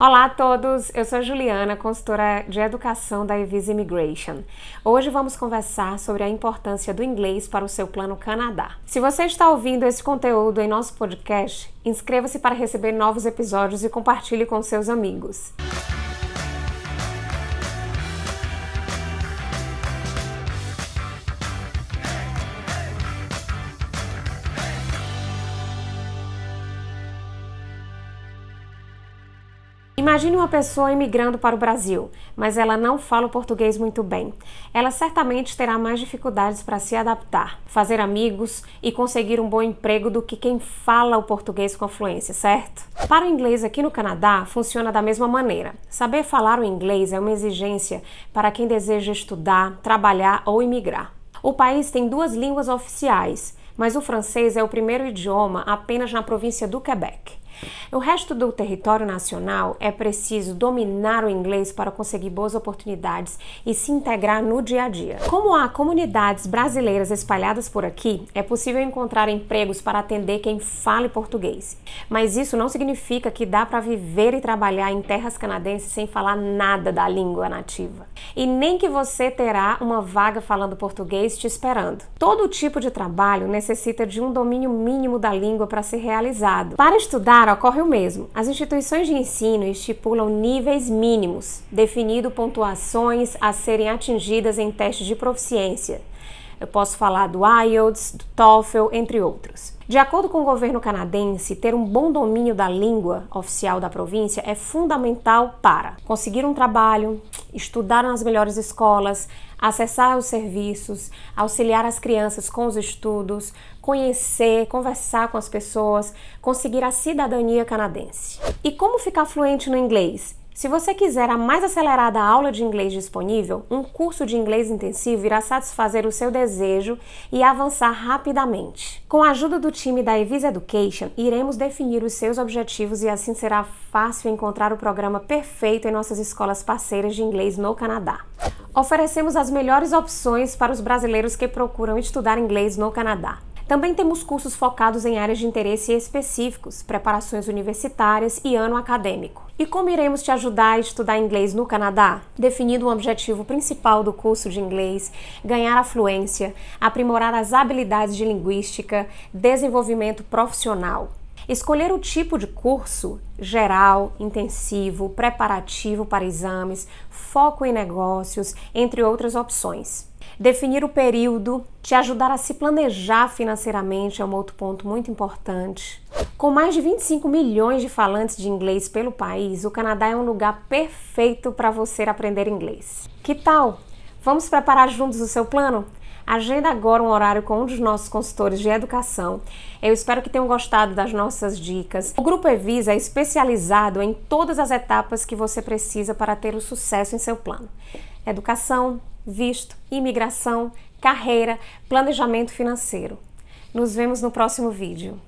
Olá a todos, eu sou Juliana, consultora de educação da Evisa Immigration. Hoje vamos conversar sobre a importância do inglês para o seu plano Canadá. Se você está ouvindo esse conteúdo em nosso podcast, inscreva-se para receber novos episódios e compartilhe com seus amigos. Imagine uma pessoa imigrando para o Brasil, mas ela não fala o português muito bem. Ela certamente terá mais dificuldades para se adaptar, fazer amigos e conseguir um bom emprego do que quem fala o português com fluência, certo? Para o inglês aqui no Canadá, funciona da mesma maneira. Saber falar o inglês é uma exigência para quem deseja estudar, trabalhar ou imigrar. O país tem duas línguas oficiais, mas o francês é o primeiro idioma apenas na província do Quebec. O resto do território nacional é preciso dominar o inglês para conseguir boas oportunidades e se integrar no dia a dia. Como há comunidades brasileiras espalhadas por aqui, é possível encontrar empregos para atender quem fale português. Mas isso não significa que dá para viver e trabalhar em terras canadenses sem falar nada da língua nativa. E nem que você terá uma vaga falando português te esperando. Todo tipo de trabalho necessita de um domínio mínimo da língua para ser realizado. Para estudar, ocorre o mesmo. As instituições de ensino estipulam níveis mínimos, definindo pontuações a serem atingidas em testes de proficiência. Eu posso falar do IELTS, do TOEFL, entre outros. De acordo com o governo canadense, ter um bom domínio da língua oficial da província é fundamental para conseguir um trabalho, estudar nas melhores escolas, acessar os serviços, auxiliar as crianças com os estudos, conhecer, conversar com as pessoas, conseguir a cidadania canadense. E como ficar fluente no inglês? Se você quiser a mais acelerada aula de inglês disponível, um curso de inglês intensivo irá satisfazer o seu desejo e avançar rapidamente. Com a ajuda do time da Evis Education, iremos definir os seus objetivos e assim será fácil encontrar o programa perfeito em nossas escolas parceiras de inglês no Canadá. Oferecemos as melhores opções para os brasileiros que procuram estudar inglês no Canadá. Também temos cursos focados em áreas de interesse específicos, preparações universitárias e ano acadêmico. E como iremos te ajudar a estudar inglês no Canadá? Definindo o objetivo principal do curso de inglês, ganhar a fluência, aprimorar as habilidades de linguística, desenvolvimento profissional. Escolher o tipo de curso geral, intensivo, preparativo para exames, foco em negócios, entre outras opções. Definir o período, te ajudar a se planejar financeiramente é um outro ponto muito importante. Com mais de 25 milhões de falantes de inglês pelo país, o Canadá é um lugar perfeito para você aprender inglês. Que tal? Vamos preparar juntos o seu plano? Agenda agora um horário com um dos nossos consultores de educação. Eu espero que tenham gostado das nossas dicas. O Grupo Evisa é especializado em todas as etapas que você precisa para ter o sucesso em seu plano: educação, visto, imigração, carreira, planejamento financeiro. Nos vemos no próximo vídeo.